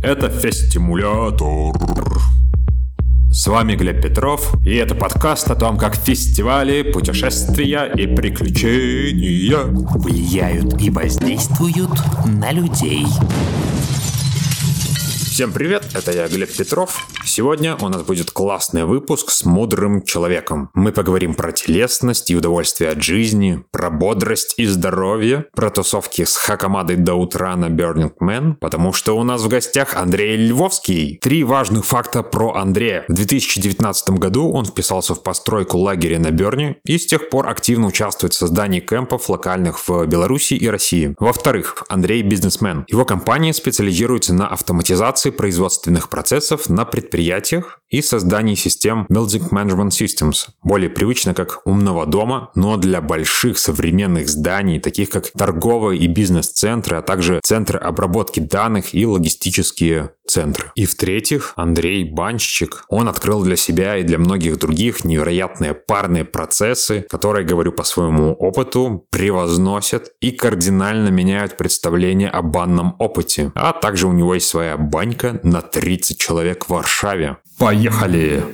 Это Фестимулятор. С вами Глеб Петров, и это подкаст о том, как фестивали, путешествия и приключения влияют и воздействуют на людей. Всем привет, это я, Глеб Петров. Сегодня у нас будет классный выпуск с мудрым человеком. Мы поговорим про телесность и удовольствие от жизни, про бодрость и здоровье, про тусовки с Хакамадой до утра на Burning Man, потому что у нас в гостях Андрей Львовский. Три важных факта про Андрея. В 2019 году он вписался в постройку лагеря на Берне и с тех пор активно участвует в создании кемпов локальных в Беларуси и России. Во-вторых, Андрей бизнесмен. Его компания специализируется на автоматизации автоматизации производственных процессов на предприятиях и создании систем Building Management Systems, более привычно как умного дома, но для больших современных зданий, таких как торговые и бизнес-центры, а также центры обработки данных и логистические центры. И в-третьих, Андрей Банщик. Он открыл для себя и для многих других невероятные парные процессы, которые, говорю по своему опыту, превозносят и кардинально меняют представление о банном опыте. А также у него есть своя банька на 30 человек в Варшаве. Поехали!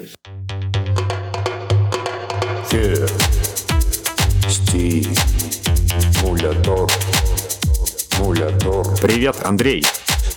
Привет, Андрей!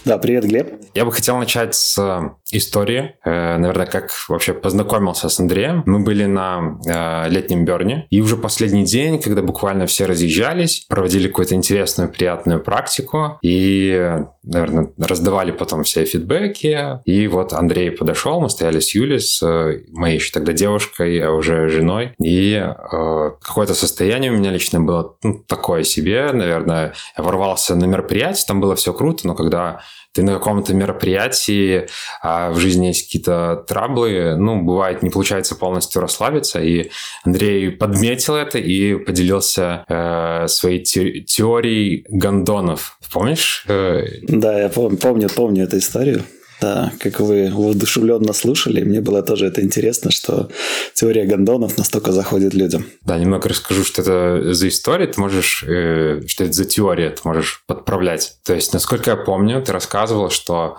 Да, привет, Глеб. Я бы хотел начать с э, истории. Э, наверное, как вообще познакомился с Андреем. Мы были на э, летнем Берне, и уже последний день, когда буквально все разъезжались, проводили какую-то интересную, приятную практику, и, наверное, раздавали потом все фидбэки. И вот Андрей подошел, мы стояли с Юлей, с моей еще тогда девушкой, а уже женой, и какое-то состояние у меня лично было ну, такое себе, наверное. Я ворвался на мероприятие, там было все круто, но когда ты на каком-то мероприятии, а в жизни есть какие-то траблы, ну, бывает, не получается полностью расслабиться, и Андрей подметил это и поделился э, своей те- теорией гондонов. Помнишь? Э, да, я помню, помню, помню эту историю. Да, как вы воодушевленно слушали, мне было тоже это интересно, что теория гондонов настолько заходит людям. Да, немного расскажу, что это за история, ты можешь, э, что это за теория, ты можешь подправлять. То есть, насколько я помню, ты рассказывал, что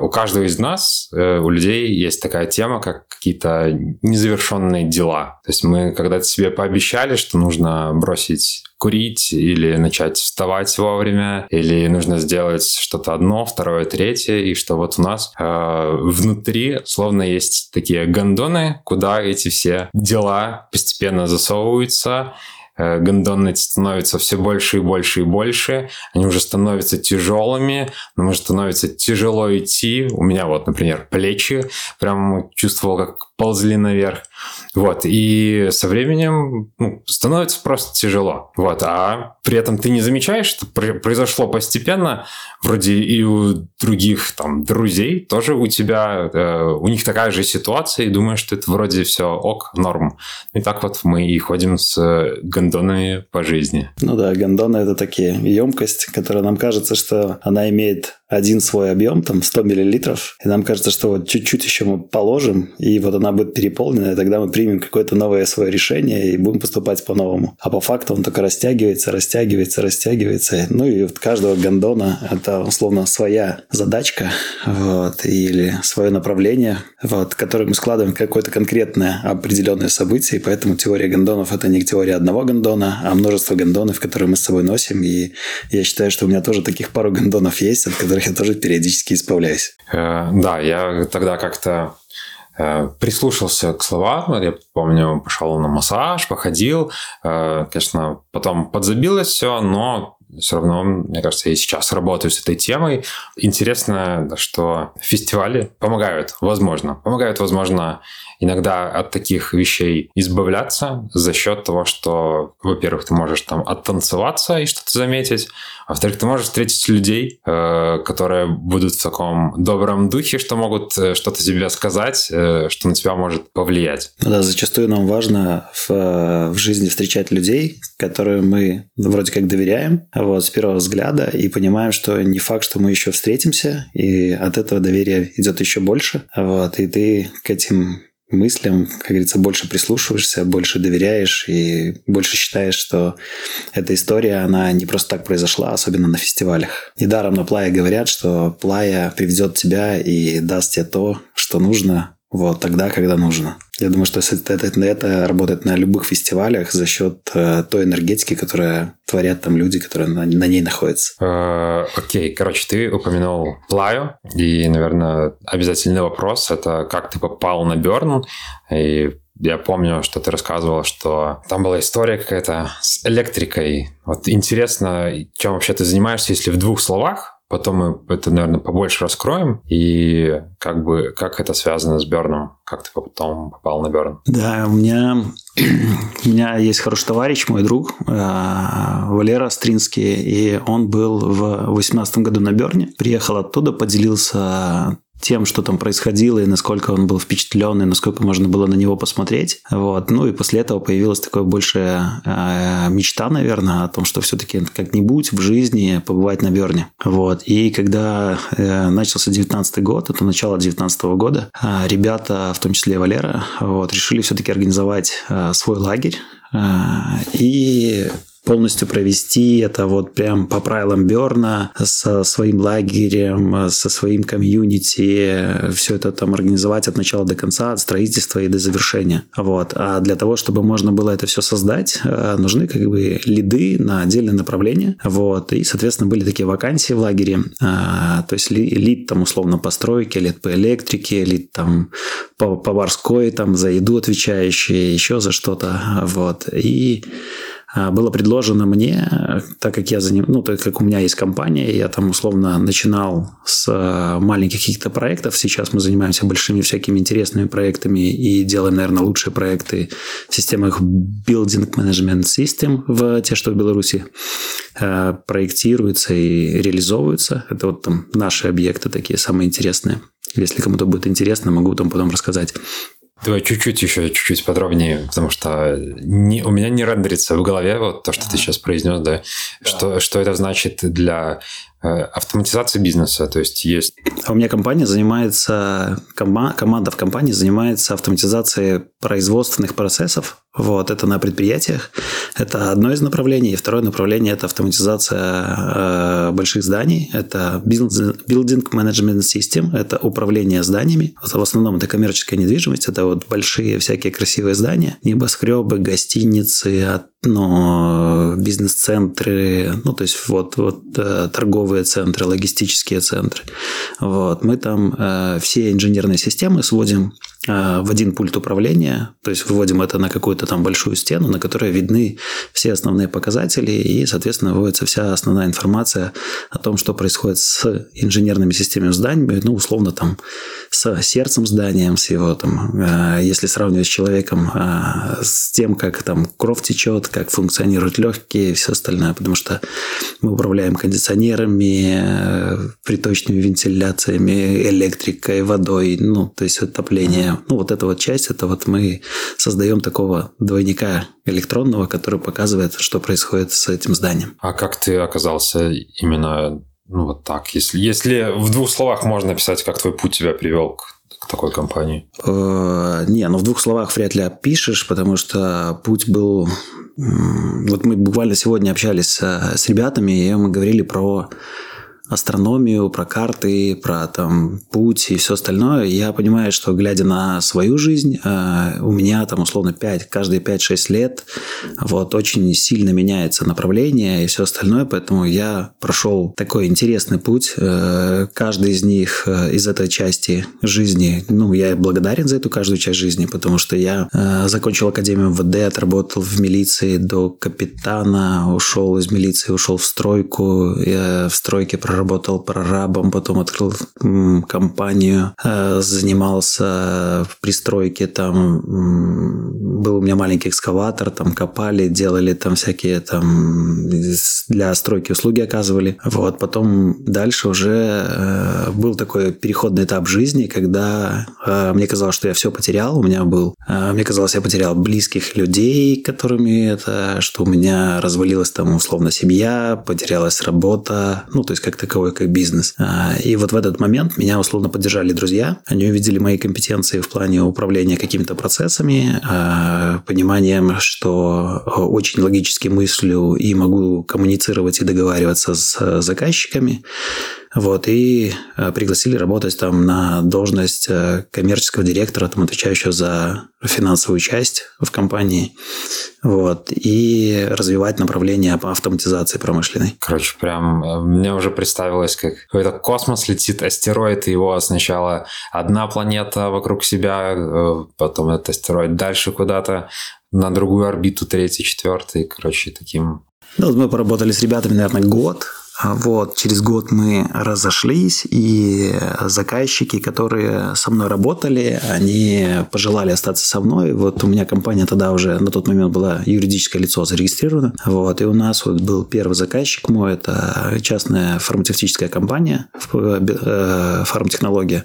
у каждого из нас, э, у людей есть такая тема, как какие-то незавершенные дела. То есть мы когда-то себе пообещали, что нужно бросить курить или начать вставать вовремя, или нужно сделать что-то одно, второе, третье, и что вот у нас э, внутри словно есть такие гондоны, куда эти все дела постепенно засовываются, Э, гондоны становятся все больше и больше и больше, они уже становятся тяжелыми, нам уже становится тяжело идти. У меня вот, например, плечи прям чувствовал, как ползли наверх. Вот, и со временем ну, становится просто тяжело. Вот, а при этом ты не замечаешь, что произошло постепенно, вроде и у других там друзей тоже у тебя, э, у них такая же ситуация, и думаешь, что это вроде все ок, норм. И так вот мы и ходим с гондонами по жизни. Ну да, гондоны это такие емкость, которая нам кажется, что она имеет один свой объем, там 100 миллилитров, и нам кажется, что вот чуть-чуть еще мы положим, и вот она будет переполнена, и тогда мы примем какое-то новое свое решение и будем поступать по-новому. А по факту он только растягивается, растягивается, растягивается. Ну и вот каждого гондона это условно своя задачка вот, или свое направление, вот, которое мы складываем в какое-то конкретное определенное событие, и поэтому теория гондонов это не теория одного гондона, а множество гондонов, которые мы с собой носим, и я считаю, что у меня тоже таких пару гондонов есть, от которых которых я тоже периодически избавляюсь. Э, да, я тогда как-то э, прислушался к словам. Я помню, пошел на массаж, походил. Э, конечно, потом подзабилось все, но все равно, мне кажется, я сейчас работаю с этой темой. Интересно, что фестивали помогают, возможно. Помогают, возможно, иногда от таких вещей избавляться за счет того, что, во-первых, ты можешь там оттанцеваться и что-то заметить, а во-вторых, ты можешь встретить людей, э, которые будут в таком добром духе, что могут э, что-то тебе сказать, э, что на тебя может повлиять. Да, зачастую нам важно в, в жизни встречать людей, которым мы вроде как доверяем, вот, с первого взгляда, и понимаем, что не факт, что мы еще встретимся, и от этого доверия идет еще больше, вот, и ты к этим мыслям, как говорится, больше прислушиваешься, больше доверяешь и больше считаешь, что эта история, она не просто так произошла, особенно на фестивалях. Недаром на Плая говорят, что Плая приведет тебя и даст тебе то, что нужно, вот тогда, когда нужно. Я думаю, что это, это, это работает на любых фестивалях за счет э, той энергетики, которая творят там люди, которые на, на ней находятся. Э, окей, короче, ты упомянул Плаю, и, наверное, обязательный вопрос – это как ты попал на Берн, и я помню, что ты рассказывал, что там была история какая-то с электрикой. Вот интересно, чем вообще ты занимаешься, если в двух словах, Потом мы это, наверное, побольше раскроем. И как бы как это связано с Берном? Как ты потом попал на Берн? Да, у меня, у меня есть хороший товарищ, мой друг, э, Валера Стринский, и он был в 2018 году на Берне. Приехал оттуда, поделился тем, что там происходило, и насколько он был впечатлен, и насколько можно было на него посмотреть. Вот. Ну и после этого появилась такая большая э, мечта, наверное, о том, что все-таки как-нибудь в жизни побывать на Берне. Вот. И когда э, начался 19 год, это начало 19 года, э, ребята, в том числе Валера, вот, решили все-таки организовать э, свой лагерь. Э, и полностью провести это вот прям по правилам Берна со своим лагерем, со своим комьюнити, все это там организовать от начала до конца, от строительства и до завершения. Вот. А для того, чтобы можно было это все создать, э, нужны как бы лиды на отдельное направление. Вот. И, соответственно, были такие вакансии в лагере. А, то есть лид там условно по стройке, лид по электрике, лид там по поварской, там за еду отвечающие, еще за что-то. Вот. И было предложено мне, так как я заним... ну, так как у меня есть компания, я там условно начинал с а, маленьких каких-то проектов, сейчас мы занимаемся большими всякими интересными проектами и делаем, наверное, лучшие проекты в системах Building Management System в те, что в Беларуси а, проектируются и реализовываются. Это вот там наши объекты такие самые интересные. Если кому-то будет интересно, могу там потом рассказать. Давай чуть-чуть еще, чуть-чуть подробнее, потому что не, у меня не рендерится в голове вот то, что ты сейчас произнес, да, да. Что, что это значит для э, автоматизации бизнеса, то есть есть... А у меня компания занимается, кома, команда в компании занимается автоматизацией производственных процессов, вот, это на предприятиях. Это одно из направлений. И второе направление – это автоматизация э, больших зданий. Это building management system. Это управление зданиями. В основном это коммерческая недвижимость. Это вот большие всякие красивые здания. Небоскребы, гостиницы, ну, бизнес-центры, ну, то есть вот, вот э, торговые центры, логистические центры. Вот. Мы там э, все инженерные системы сводим в один пульт управления, то есть выводим это на какую-то там большую стену, на которой видны все основные показатели, и, соответственно, выводится вся основная информация о том, что происходит с инженерными системами зданий, ну, условно, там, с сердцем здания, с его там, э, если сравнивать с человеком, э, с тем, как там кровь течет, как функционируют легкие и все остальное, потому что мы управляем кондиционерами, э, приточными вентиляциями, электрикой, водой, ну, то есть отопление. Ну, вот эта вот часть, это вот мы создаем такого двойника электронного, который показывает, что происходит с этим зданием. А как ты оказался именно ну, вот так? Если, если в двух словах можно описать, как твой путь тебя привел к к такой компании? Э, не, ну в двух словах вряд ли опишешь, потому что путь был вот мы буквально сегодня общались с ребятами, и мы говорили про астрономию, про карты, про там путь и все остальное, я понимаю, что глядя на свою жизнь, э, у меня там условно 5, каждые 5-6 лет вот очень сильно меняется направление и все остальное, поэтому я прошел такой интересный путь. Э, каждый из них, э, из этой части жизни, ну, я благодарен за эту каждую часть жизни, потому что я закончил Академию МВД, отработал в милиции до капитана, ушел из милиции, ушел в стройку, я в стройке проработал работал прорабом, потом открыл компанию, э, занимался в пристройке, там был у меня маленький экскаватор, там копали, делали там всякие там для стройки услуги оказывали. Вот, потом дальше уже э, был такой переходный этап жизни, когда э, мне казалось, что я все потерял, у меня был, мне казалось, я потерял близких людей, которыми это, что у меня развалилась там условно семья, потерялась работа, ну, то есть как-то таковой, как бизнес. А, и вот в этот момент меня условно поддержали друзья. Они увидели мои компетенции в плане управления какими-то процессами, а, пониманием, что очень логически мыслю и могу коммуницировать и договариваться с заказчиками. Вот, и э, пригласили работать там на должность э, коммерческого директора, там, отвечающего за финансовую часть в компании. Вот, и развивать направление по автоматизации промышленной. Короче, прям э, мне уже представилось, как какой-то космос летит, астероид, его сначала одна планета вокруг себя, потом этот астероид дальше куда-то на другую орбиту, третий, четвертый, короче, таким ну, мы поработали с ребятами, наверное, год. А вот, через год мы разошлись, и заказчики, которые со мной работали, они пожелали остаться со мной. Вот у меня компания тогда уже на тот момент была юридическое лицо зарегистрировано. Вот, и у нас вот был первый заказчик мой, это частная фармацевтическая компания, э, фармтехнология.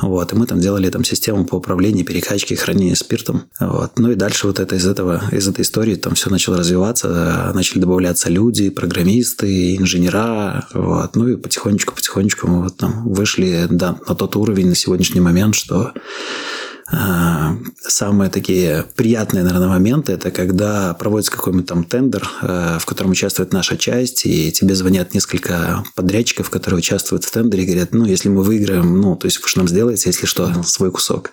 Вот, и мы там делали там систему по управлению перекачки и хранению спиртом. Вот. Ну и дальше вот это из этого, из этой истории там все начало развиваться, начали добавляться люди, программисты, инженера, вот. Ну и потихонечку-потихонечку мы вот там вышли да, на тот уровень на сегодняшний момент, что а, Самые такие приятные, наверное, моменты – это когда проводится какой-нибудь там тендер, э, в котором участвует наша часть, и тебе звонят несколько подрядчиков, которые участвуют в тендере, и говорят, ну, если мы выиграем, ну, то есть вы же нам сделаете, если что, свой кусок.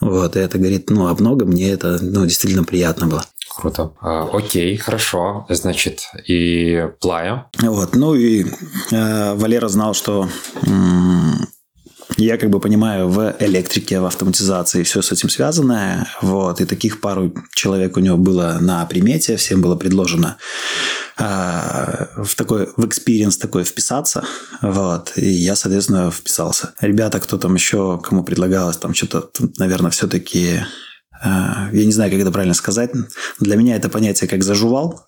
Вот, и это говорит, ну, а много мне это, ну, действительно приятно было. Круто. А, окей, хорошо. Значит, и Плая. Вот, ну и э, Валера знал, что я как бы понимаю в электрике, в автоматизации все с этим связанное. Вот, и таких пару человек у него было на примете, всем было предложено э, в такой, в experience такой вписаться. Вот, и я, соответственно, вписался. Ребята, кто там еще, кому предлагалось, там что-то, наверное, все-таки Э, я не знаю, как это правильно сказать. Для меня это понятие как зажувал.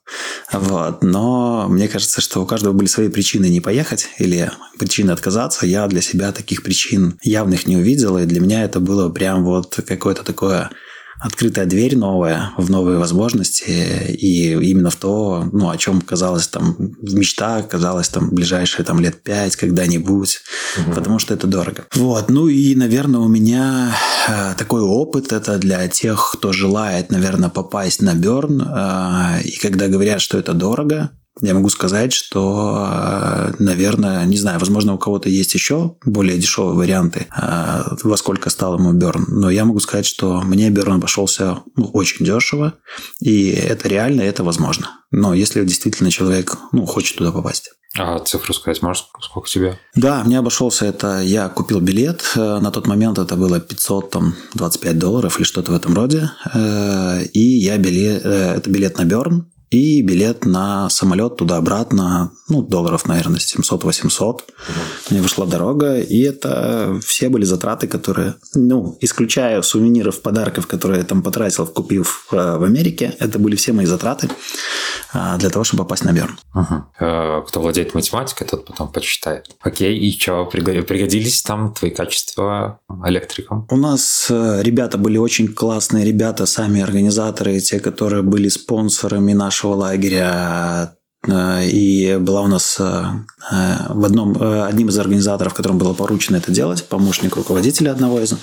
Вот. Но мне кажется, что у каждого были свои причины не поехать или причины отказаться. Я для себя таких причин явных не увидел. И для меня это было прям вот какое-то такое открытая дверь новая в новые возможности и именно в то, ну, о чем казалось там в мечтах, казалось там ближайшие там лет пять когда-нибудь, угу. потому что это дорого. Вот, ну и, наверное, у меня э, такой опыт это для тех, кто желает, наверное, попасть на Берн, э, и когда говорят, что это дорого, я могу сказать, что, э, наверное, не знаю, возможно, у кого-то есть еще более дешевые варианты, э, во сколько стал ему Берн. Но я могу сказать, что мне Берн обошелся ну, очень дешево, и это реально, это возможно. Но если действительно человек ну, хочет туда попасть. А цифру сказать можешь, сколько тебе? Да, мне обошелся это, я купил билет, э, на тот момент это было 525 долларов или что-то в этом роде, и я билет, это билет на Берн, и билет на самолет туда-обратно, ну, долларов, наверное, 700-800. Мне вышла дорога, и это все были затраты, которые, ну, исключая сувениров, подарков, которые я там потратил, купив э, в Америке, это были все мои затраты э, для того, чтобы попасть на Берн. Угу. Кто владеет математикой, тот потом почитает. Окей, и что, пригодились там твои качества электриком? У нас ребята были очень классные ребята, сами организаторы, те, которые были спонсорами наших нашего лагеря. Э, и была у нас э, э, в одном, одним из организаторов, которым было поручено это делать, помощник руководителя одного из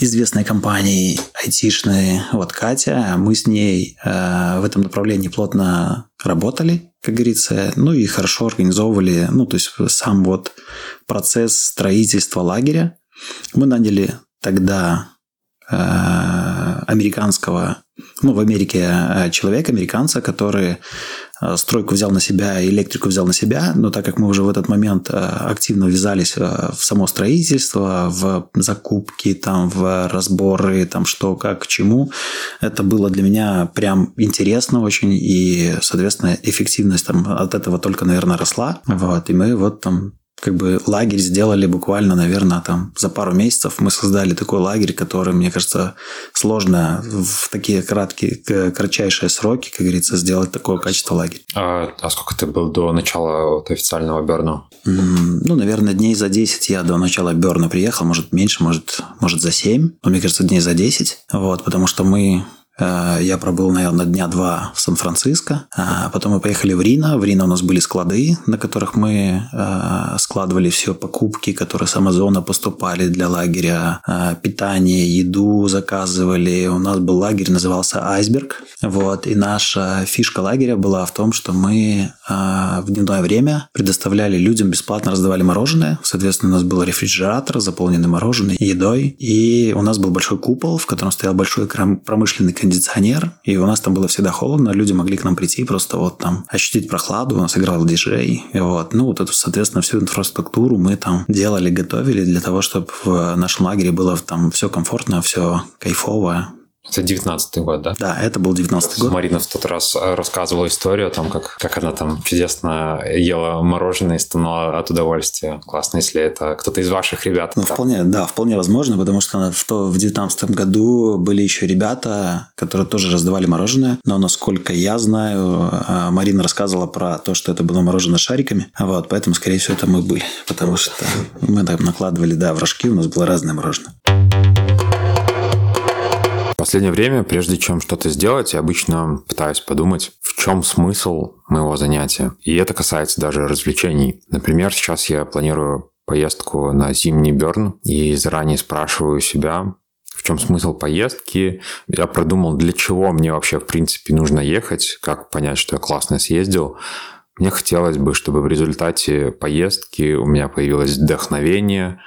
известной компании айтишной, вот Катя. Мы с ней в этом направлении плотно работали, как говорится, ну и хорошо организовывали, ну то есть сам вот процесс строительства лагеря. Мы наняли тогда американского ну, в Америке э, человек, американца, который э, стройку взял на себя, электрику взял на себя, но так как мы уже в этот момент э, активно ввязались в само строительство, в закупки, там, в разборы, там, что, как, к чему, это было для меня прям интересно очень, и, соответственно, эффективность там от этого только, наверное, росла. Вот, и мы вот там как бы лагерь сделали буквально, наверное, там за пару месяцев. Мы создали такой лагерь, который, мне кажется, сложно в такие краткие, кратчайшие сроки, как говорится, сделать такое качество лагеря. А, а сколько ты был до начала вот официального Берна? Ну, наверное, дней за 10 я до начала Берна приехал, может меньше, может, может за 7, но мне кажется, дней за 10. Вот, потому что мы я пробыл, наверное, дня два в Сан-Франциско. А потом мы поехали в Рино. В Рино у нас были склады, на которых мы э, складывали все покупки, которые с Амазона поступали для лагеря. Э, питание, еду заказывали. У нас был лагерь, назывался «Айсберг». Вот. И наша фишка лагеря была в том, что мы в дневное время предоставляли людям бесплатно раздавали мороженое. Соответственно, у нас был рефрижератор, заполненный мороженое, едой. И у нас был большой купол, в котором стоял большой промышленный кондиционер, и у нас там было всегда холодно, люди могли к нам прийти просто вот там ощутить прохладу, у нас играл диджей, и вот, ну вот эту, соответственно, всю инфраструктуру мы там делали, готовили для того, чтобы в нашем лагере было там все комфортно, все кайфово, это 19 год, да? Да, это был 19 год. Марина в тот раз э, рассказывала историю о том, как, как она там чудесно ела мороженое и стонала от удовольствия. Классно, если это кто-то из ваших ребят. Ну, вполне, да, вполне возможно, потому что в, то, в 19 году были еще ребята, которые тоже раздавали мороженое, но насколько я знаю, э, Марина рассказывала про то, что это было мороженое шариками, вот, поэтому, скорее всего, это мы были, потому что мы там накладывали, да, в рожки, у нас было разное мороженое последнее время, прежде чем что-то сделать, я обычно пытаюсь подумать, в чем смысл моего занятия. И это касается даже развлечений. Например, сейчас я планирую поездку на зимний Берн и заранее спрашиваю себя, в чем смысл поездки. Я продумал, для чего мне вообще, в принципе, нужно ехать, как понять, что я классно съездил. Мне хотелось бы, чтобы в результате поездки у меня появилось вдохновение,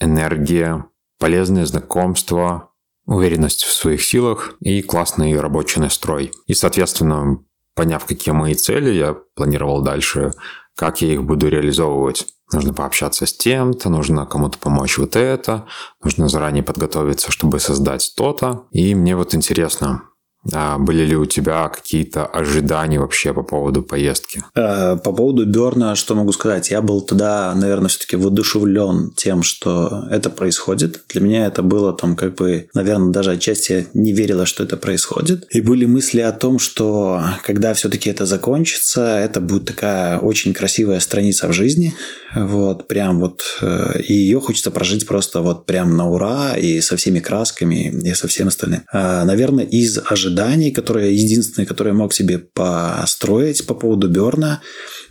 энергия, полезные знакомства, уверенность в своих силах и классный рабочий настрой. И, соответственно, поняв, какие мои цели, я планировал дальше, как я их буду реализовывать. Нужно пообщаться с тем-то, нужно кому-то помочь вот это, нужно заранее подготовиться, чтобы создать то-то. И мне вот интересно, а были ли у тебя какие-то ожидания вообще по поводу поездки? Э, по поводу Берна, что могу сказать? Я был тогда, наверное, все-таки воодушевлен тем, что это происходит. Для меня это было там как бы, наверное, даже отчасти не верила, что это происходит. И были мысли о том, что когда все-таки это закончится, это будет такая очень красивая страница в жизни. Вот, прям вот. Э, и ее хочется прожить просто вот прям на ура и со всеми красками и со всем остальным. Э, наверное, из ожиданий ожиданий, которые единственное, которое я мог себе построить по поводу Берна,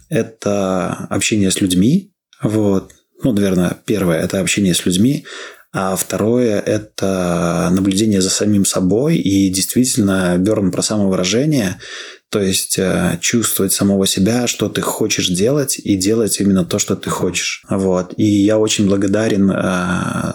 это общение с людьми. Вот. Ну, наверное, первое – это общение с людьми, а второе – это наблюдение за самим собой. И действительно, Берн про самовыражение, то есть э, чувствовать самого себя, что ты хочешь делать, и делать именно то, что ты хочешь. Вот. И я очень благодарен э,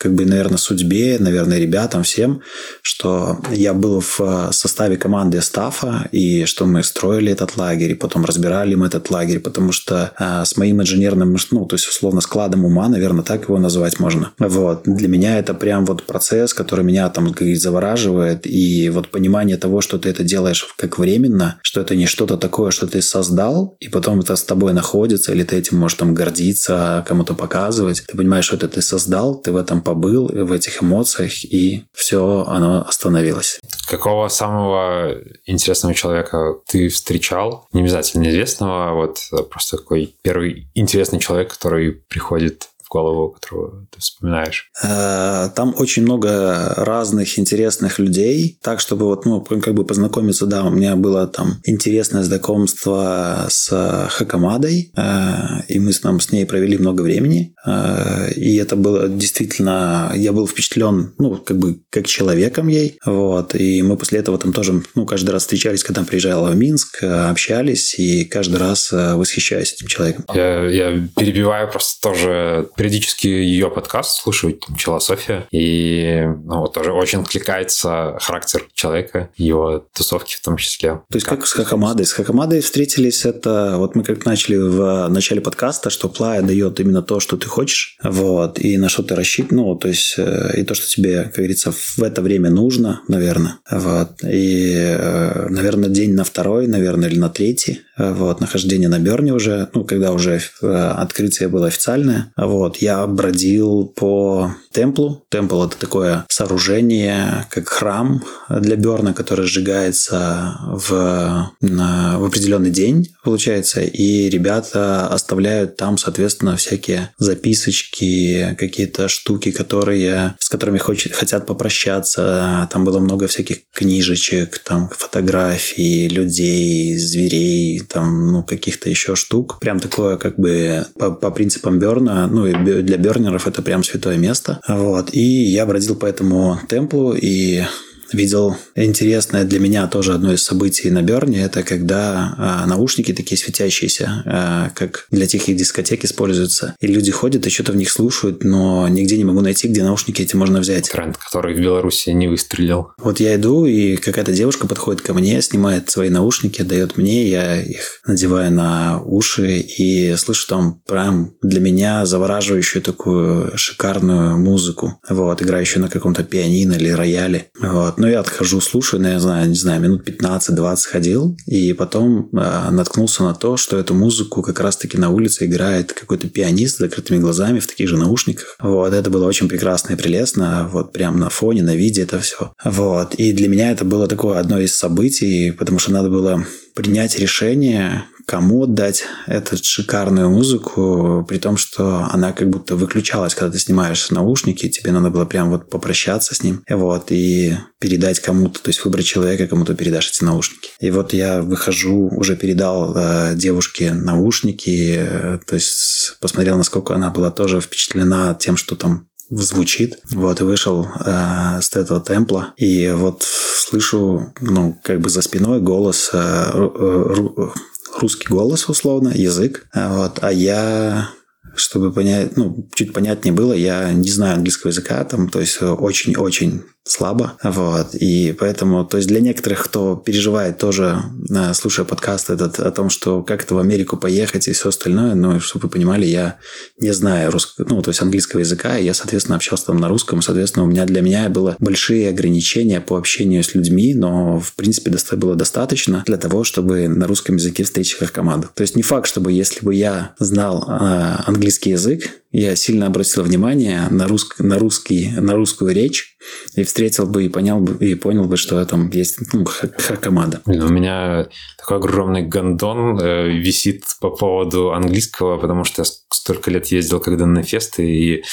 как бы, наверное, судьбе, наверное, ребятам, всем, что я был в э, составе команды стафа, и что мы строили этот лагерь, и потом разбирали мы этот лагерь, потому что а, с моим инженерным, ну, то есть, условно, складом ума, наверное, так его назвать можно. Вот. Для меня это прям вот процесс, который меня там, завораживает, и вот понимание того, что ты это делаешь как временно, что это не что-то такое, что ты создал, и потом это с тобой находится, или ты этим можешь там гордиться, кому-то показывать. Ты понимаешь, что это ты создал, ты в этом побыл в этих эмоциях, и все, оно остановилось. Какого самого интересного человека ты встречал? Не обязательно известного, а вот просто такой первый интересный человек, который приходит голову, которого ты вспоминаешь? Э, там очень много разных интересных людей, так, чтобы вот, ну, как бы познакомиться, да, у меня было там интересное знакомство с Хакамадой, э, и мы с, там, с ней провели много времени, э, и это было действительно, я был впечатлен, ну, как бы, как человеком ей, вот, и мы после этого там тоже, ну, каждый раз встречались, когда приезжала в Минск, общались, и каждый раз восхищаюсь этим человеком. Я, я перебиваю просто тоже периодически ее подкаст слушаю, там, «Философия», и ну, вот тоже очень откликается характер человека, его тусовки в том числе. То есть как, как с Хакамадой? С Хакамадой встретились, это вот мы как начали в начале подкаста, что Плая дает именно то, что ты хочешь, вот, и на что ты рассчитан, ну, то есть э, и то, что тебе, как говорится, в это время нужно, наверное, вот, и, э, наверное, день на второй, наверное, или на третий, вот, нахождение на Берне уже, ну, когда уже э, открытие было официальное, вот, я бродил по темплу. Темпл – это такое сооружение, как храм для Берна, который сжигается в, в определенный день получается, и ребята оставляют там, соответственно, всякие записочки, какие-то штуки, которые, с которыми хочет, хотят попрощаться. Там было много всяких книжечек, там фотографий людей, зверей, там, ну, каких-то еще штук. Прям такое, как бы, по, по принципам Берна, ну, и для бернеров это прям святое место. Вот. И я бродил по этому темплу, и видел интересное для меня тоже одно из событий на Берне. Это когда а, наушники такие светящиеся, а, как для тихих дискотек используются. И люди ходят и что-то в них слушают, но нигде не могу найти, где наушники эти можно взять. Тренд, который в Беларуси не выстрелил. Вот я иду, и какая-то девушка подходит ко мне, снимает свои наушники, дает мне, я их надеваю на уши и слышу там прям для меня завораживающую такую шикарную музыку, вот, играющую на каком-то пианино или рояле. Вот. Ну, я отхожу, слушаю, ну, знаю, не знаю, минут 15-20 ходил, и потом э, наткнулся на то, что эту музыку как раз-таки на улице играет какой-то пианист с закрытыми глазами в таких же наушниках. Вот, это было очень прекрасно и прелестно, вот прям на фоне, на виде это все. Вот, и для меня это было такое одно из событий, потому что надо было принять решение, кому отдать эту шикарную музыку, при том, что она как будто выключалась, когда ты снимаешь наушники, тебе надо было прям вот попрощаться с ним, вот, и передать кому-то, то есть выбрать человека, кому-то передашь эти наушники. И вот я выхожу, уже передал э, девушке наушники, э, то есть посмотрел, насколько она была тоже впечатлена тем, что там звучит. Вот, и вышел э, с этого темпла. И вот слышу, ну, как бы за спиной голос, э, ру, русский голос, условно, язык. Вот, а я чтобы понять, ну, чуть понятнее было, я не знаю английского языка, там, то есть очень-очень слабо, вот, и поэтому, то есть для некоторых, кто переживает тоже, э, слушая подкаст этот о том, что как это в Америку поехать и все остальное, ну, чтобы вы понимали, я не знаю русского, ну, то есть английского языка, и я, соответственно, общался там на русском, соответственно, у меня для меня было большие ограничения по общению с людьми, но, в принципе, было достаточно для того, чтобы на русском языке встретить их команду. То есть не факт, чтобы если бы я знал э, английский язык, я сильно обратил внимание на, русск, на, русский, на русскую речь и встретил бы и понял бы, и понял бы, что там есть ну, хакамада. У меня такой огромный гондон э, висит по поводу английского, потому что я столько лет ездил когда на фесты, и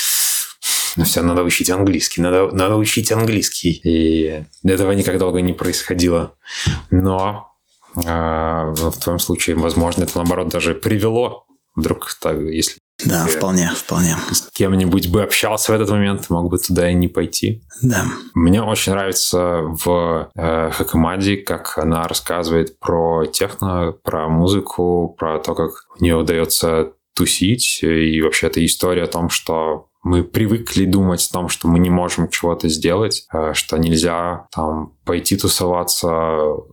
ну все, надо учить английский, надо, надо учить английский. И этого никак долго не происходило. Но э, в твоем случае, возможно, это наоборот даже привело вдруг, так, если да, вполне, вполне. С кем-нибудь бы общался в этот момент, мог бы туда и не пойти. Да. Мне очень нравится в э, Хакамаде, как она рассказывает про техно, про музыку, про то, как у нее удается тусить, и вообще это история о том, что мы привыкли думать о том, что мы не можем чего-то сделать, э, что нельзя там пойти тусоваться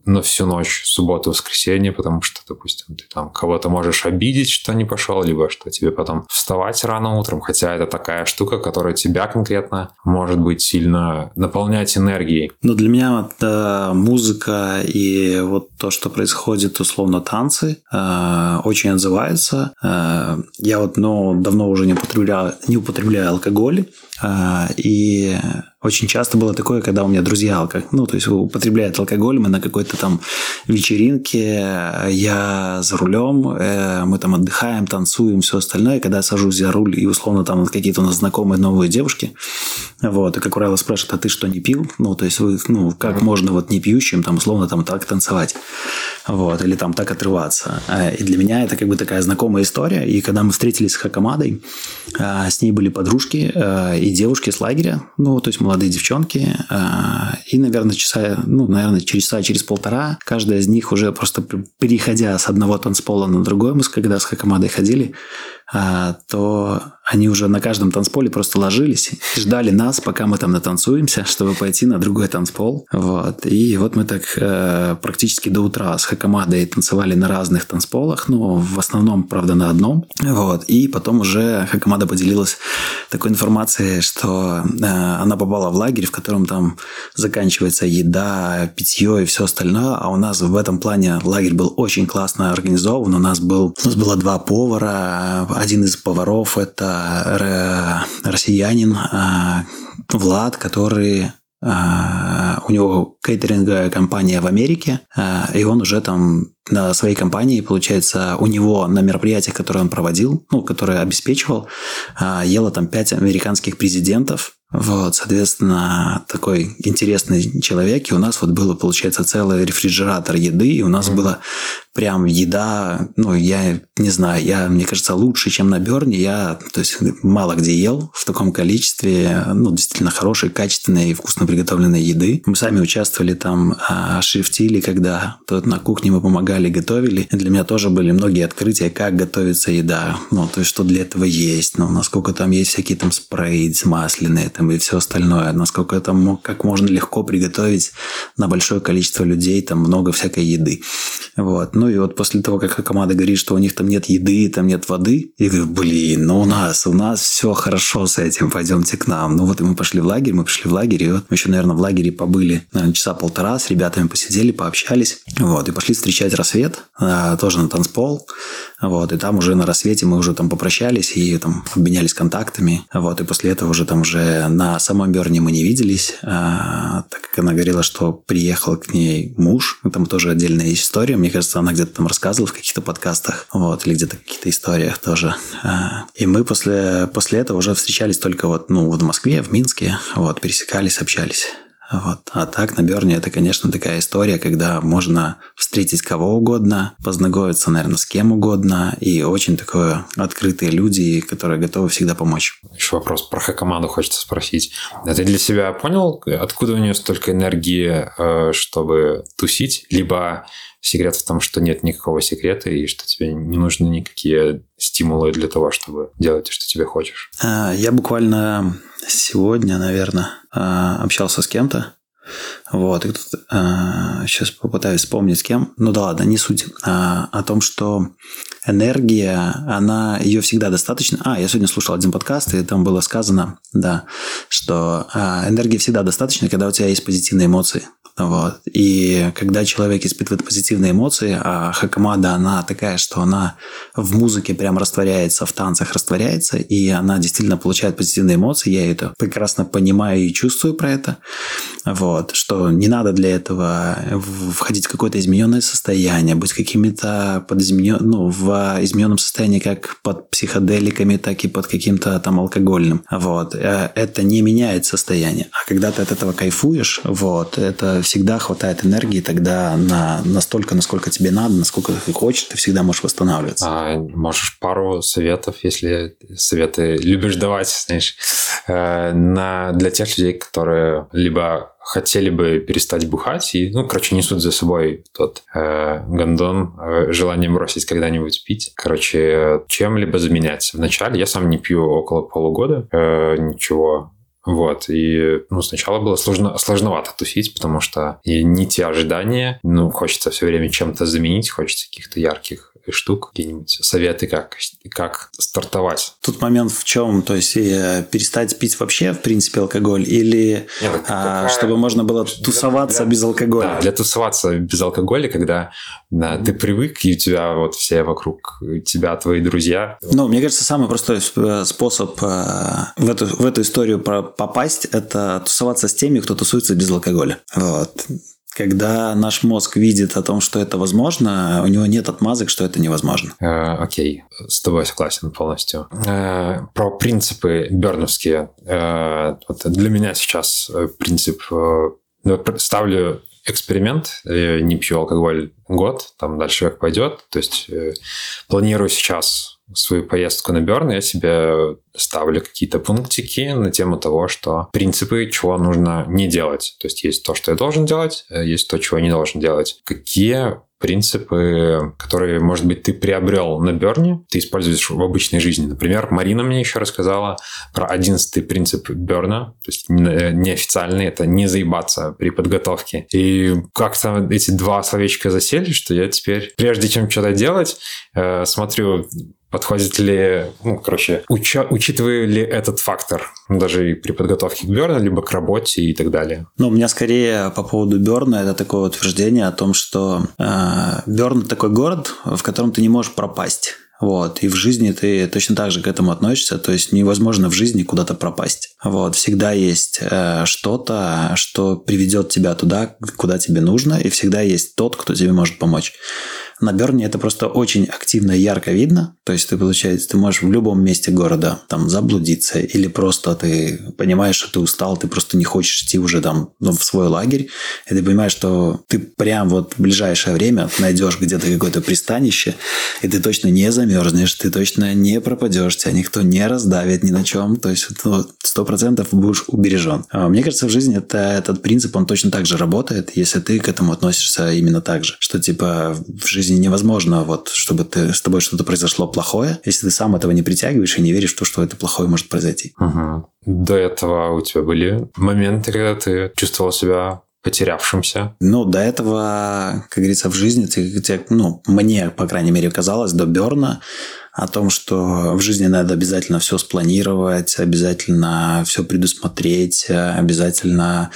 на всю ночь, субботу, воскресенье, потому что, допустим, ты там кого-то можешь обидеть, что не пошел, либо что тебе потом вставать рано утром, хотя это такая штука, которая тебя конкретно может быть сильно наполнять энергией. Но для меня вот, э, музыка и вот то, что происходит, условно, танцы, э, очень отзывается. Э, я вот, ну, давно уже не употребляю, не употребляю алкоголь, э, и очень часто было такое, когда у меня друзья алко... ну, то есть употребляют алкоголь, мы на какой-то там вечеринке, я за рулем, э, мы там отдыхаем, танцуем, все остальное. Когда я сажусь за руль, и условно там какие-то у нас знакомые новые девушки, вот, и, как правило, спрашивают, а ты что, не пил? Ну, то есть, вы, ну, как можно вот не пьющим там условно там так танцевать? Вот, или там так отрываться. Э, и для меня это как бы такая знакомая история. И когда мы встретились с Хакамадой, э, с ней были подружки и девушки с лагеря, ну, то есть молодые девчонки, а, и, наверное, часа, ну, наверное, через часа, через полтора, каждая из них уже просто переходя с одного танцпола на другой, мы когда с Хакамадой ходили, то они уже на каждом танцполе просто ложились и ждали нас, пока мы там натанцуемся, чтобы пойти на другой танцпол. Вот. И вот мы так э, практически до утра с Хакамадой танцевали на разных танцполах, ну, в основном, правда, на одном. Вот. И потом уже Хакамада поделилась такой информацией, что э, она попала в лагерь, в котором там заканчивается еда, питье и все остальное, а у нас в этом плане лагерь был очень классно организован. У нас, был, у нас было два повара, один из поваров – это россиянин Влад, который у него кейтеринговая компания в Америке, и он уже там на своей компании, получается, у него на мероприятиях, которые он проводил, ну, которые обеспечивал, ело там пять американских президентов, вот, соответственно, такой интересный человек. И у нас вот было, получается, целый рефрижератор еды, и у нас mm-hmm. было прям еда, ну, я не знаю, я, мне кажется, лучше, чем на Берне. Я, то есть, мало где ел в таком количестве, ну, действительно хорошей, качественной и вкусно приготовленной еды. Мы сами участвовали там, а, шрифтили, когда тут на кухне мы помогали, готовили. И для меня тоже были многие открытия, как готовится еда, ну, то есть, что для этого есть, ну, насколько там есть всякие там спреи масляные там и все остальное, насколько там, как можно легко приготовить на большое количество людей там много всякой еды. Вот. Ну и вот после того, как команда говорит, что у них там нет еды, там нет воды, я говорю, блин, ну у нас, у нас все хорошо с этим, пойдемте к нам. Ну вот и мы пошли в лагерь, мы пришли в лагерь, и вот мы еще, наверное, в лагере побыли, наверное, часа полтора, с ребятами посидели, пообщались, вот, и пошли встречать рассвет, а, тоже на танцпол, вот, и там уже на рассвете мы уже там попрощались и там обменялись контактами, вот, и после этого уже там уже на самом Берне мы не виделись, а, так как она говорила, что приехал к ней муж, там тоже отдельная история, мне кажется, она где-то там рассказывала в каких-то подкастах, вот, или где-то каких-то историях тоже. А, и мы после, после этого уже встречались только вот, ну, вот в Москве, в Минске, вот, пересекались, общались. Вот. А так на Берне это, конечно, такая история, когда можно встретить кого угодно, познакомиться, наверное, с кем угодно, и очень такое открытые люди, которые готовы всегда помочь. Еще вопрос про команду хочется спросить. А ты для себя понял, откуда у нее столько энергии, э, чтобы тусить? Либо секрет в том, что нет никакого секрета, и что тебе не нужны никакие стимулы для того, чтобы делать, что тебе хочешь? А, я буквально сегодня, наверное, а, общался с кем-то, вот, и тут а, сейчас попытаюсь вспомнить с кем. Ну да ладно, не суть. А, о том, что энергия, она, ее всегда достаточно. А, я сегодня слушал один подкаст, и там было сказано, да, что а, энергии всегда достаточно, когда у тебя есть позитивные эмоции. Вот. И когда человек испытывает позитивные эмоции, а хакамада, она такая, что она в музыке прям растворяется, в танцах растворяется, и она действительно получает позитивные эмоции, я это прекрасно понимаю и чувствую про это, вот, что не надо для этого входить в какое-то измененное состояние, быть какими-то под изменен... ну, в измененном состоянии как под психоделиками, так и под каким-то там алкогольным. Вот. Э, это не меняет состояние. А когда ты от этого кайфуешь, вот, это всегда хватает энергии тогда на настолько, насколько тебе надо, насколько ты хочешь, ты всегда можешь восстанавливаться. А можешь пару советов, если советы любишь давать, знаешь, э, на, для тех людей, которые либо хотели бы перестать бухать и, ну, короче, несут за собой тот э, гондон, э, желание бросить когда-нибудь пить. Короче, чем-либо заменять. Вначале я сам не пью около полугода, э, ничего вот, и ну, сначала было сложно, сложновато тусить, потому что и не те ожидания, ну, хочется все время чем-то заменить, хочется каких-то ярких штук, какие-нибудь советы, как, как стартовать? Тут момент в чем? То есть э, перестать пить вообще, в принципе, алкоголь? Или Нет, а, какая... чтобы можно было тусоваться для, без алкоголя? Да, для тусоваться без алкоголя, когда да, ты привык, и у тебя вот все вокруг тебя, твои друзья. Ну, мне кажется, самый простой способ э, в эту, в эту историю попасть – это тусоваться с теми, кто тусуется без алкоголя. Вот. Когда наш мозг видит о том, что это возможно, у него нет отмазок, что это невозможно. Э, окей, с тобой согласен полностью. Э, про принципы берновские. Э, для меня сейчас принцип... Ну, ставлю эксперимент, не пью алкоголь год, там дальше как пойдет. То есть планирую сейчас свою поездку на Берн, я себе ставлю какие-то пунктики на тему того, что принципы, чего нужно не делать. То есть есть то, что я должен делать, э, есть то, чего я не должен делать. Какие принципы, которые, может быть, ты приобрел на Берне, ты используешь в обычной жизни. Например, Марина мне еще рассказала про одиннадцатый принцип Берна, то есть неофициальный, это не заебаться при подготовке. И как-то эти два словечка засели, что я теперь, прежде чем что-то делать, э, смотрю подходит ли, ну, короче, уча, учитывая ли этот фактор даже и при подготовке к Берну, либо к работе и так далее? Ну, у меня скорее по поводу Берна это такое утверждение о том, что э, Берн такой город, в котором ты не можешь пропасть. Вот. И в жизни ты точно так же к этому относишься. То есть невозможно в жизни куда-то пропасть. Вот. Всегда есть э, что-то, что приведет тебя туда, куда тебе нужно. И всегда есть тот, кто тебе может помочь. На Берне это просто очень активно и ярко видно. То есть ты, получается, ты можешь в любом месте города там заблудиться или просто ты понимаешь, что ты устал, ты просто не хочешь идти уже там ну, в свой лагерь, и ты понимаешь, что ты прям вот в ближайшее время найдешь где-то какое-то пристанище, и ты точно не замерзнешь, ты точно не пропадешь, тебя никто не раздавит ни на чем, то есть сто процентов будешь убережен. А мне кажется, в жизни это, этот принцип, он точно так же работает, если ты к этому относишься именно так же, что типа в жизни жизни невозможно, вот, чтобы ты, с тобой что-то произошло плохое, если ты сам этого не притягиваешь и не веришь в то, что это плохое может произойти. Угу. До этого у тебя были моменты, когда ты чувствовал себя потерявшимся? Ну, до этого, как говорится, в жизни, ты, ты, ну, мне, по крайней мере, казалось, до Берна, о том, что в жизни надо обязательно все спланировать, обязательно все предусмотреть, обязательно,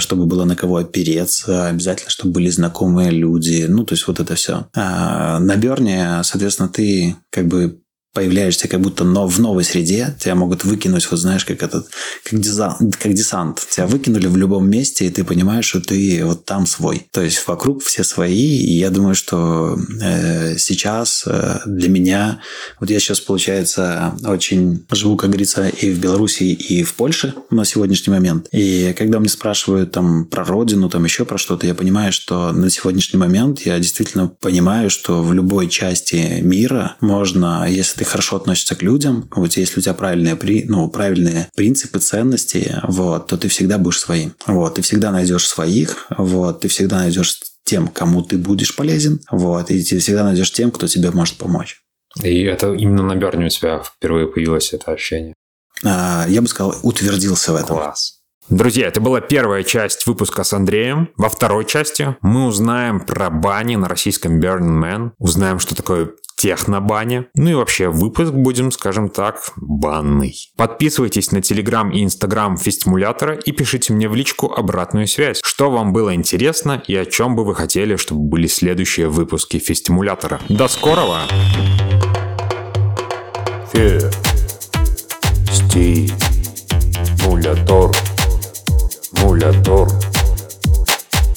чтобы было на кого опереться, обязательно, чтобы были знакомые люди. Ну, то есть вот это все. А на Берне, соответственно, ты как бы появляешься как будто но в новой среде, тебя могут выкинуть, вот знаешь, как этот, как, дизан, как десант. Тебя выкинули в любом месте, и ты понимаешь, что ты вот там свой. То есть вокруг все свои, и я думаю, что э, сейчас э, для меня, вот я сейчас, получается, очень живу, как говорится, и в Беларуси, и в Польше на сегодняшний момент. И когда мне спрашивают там про родину, там еще про что-то, я понимаю, что на сегодняшний момент я действительно понимаю, что в любой части мира можно, если ты хорошо относишься к людям, вот если у тебя правильные, при, ну, правильные принципы, ценности, вот, то ты всегда будешь своим. Вот, ты всегда найдешь своих, вот, ты всегда найдешь тем, кому ты будешь полезен, вот, и ты всегда найдешь тем, кто тебе может помочь. И это именно на Берне у тебя впервые появилось это ощущение? А, я бы сказал, утвердился в этом. Класс. Друзья, это была первая часть выпуска с Андреем. Во второй части мы узнаем про бани на российском Burning Man, узнаем, что такое технобаня. Ну и вообще выпуск будем, скажем так, банный. Подписывайтесь на Телеграм и Инстаграм Фестимулятора и пишите мне в личку обратную связь. Что вам было интересно и о чем бы вы хотели, чтобы были следующие выпуски Фестимулятора. До скорого! Фестимулятор. Мулятор.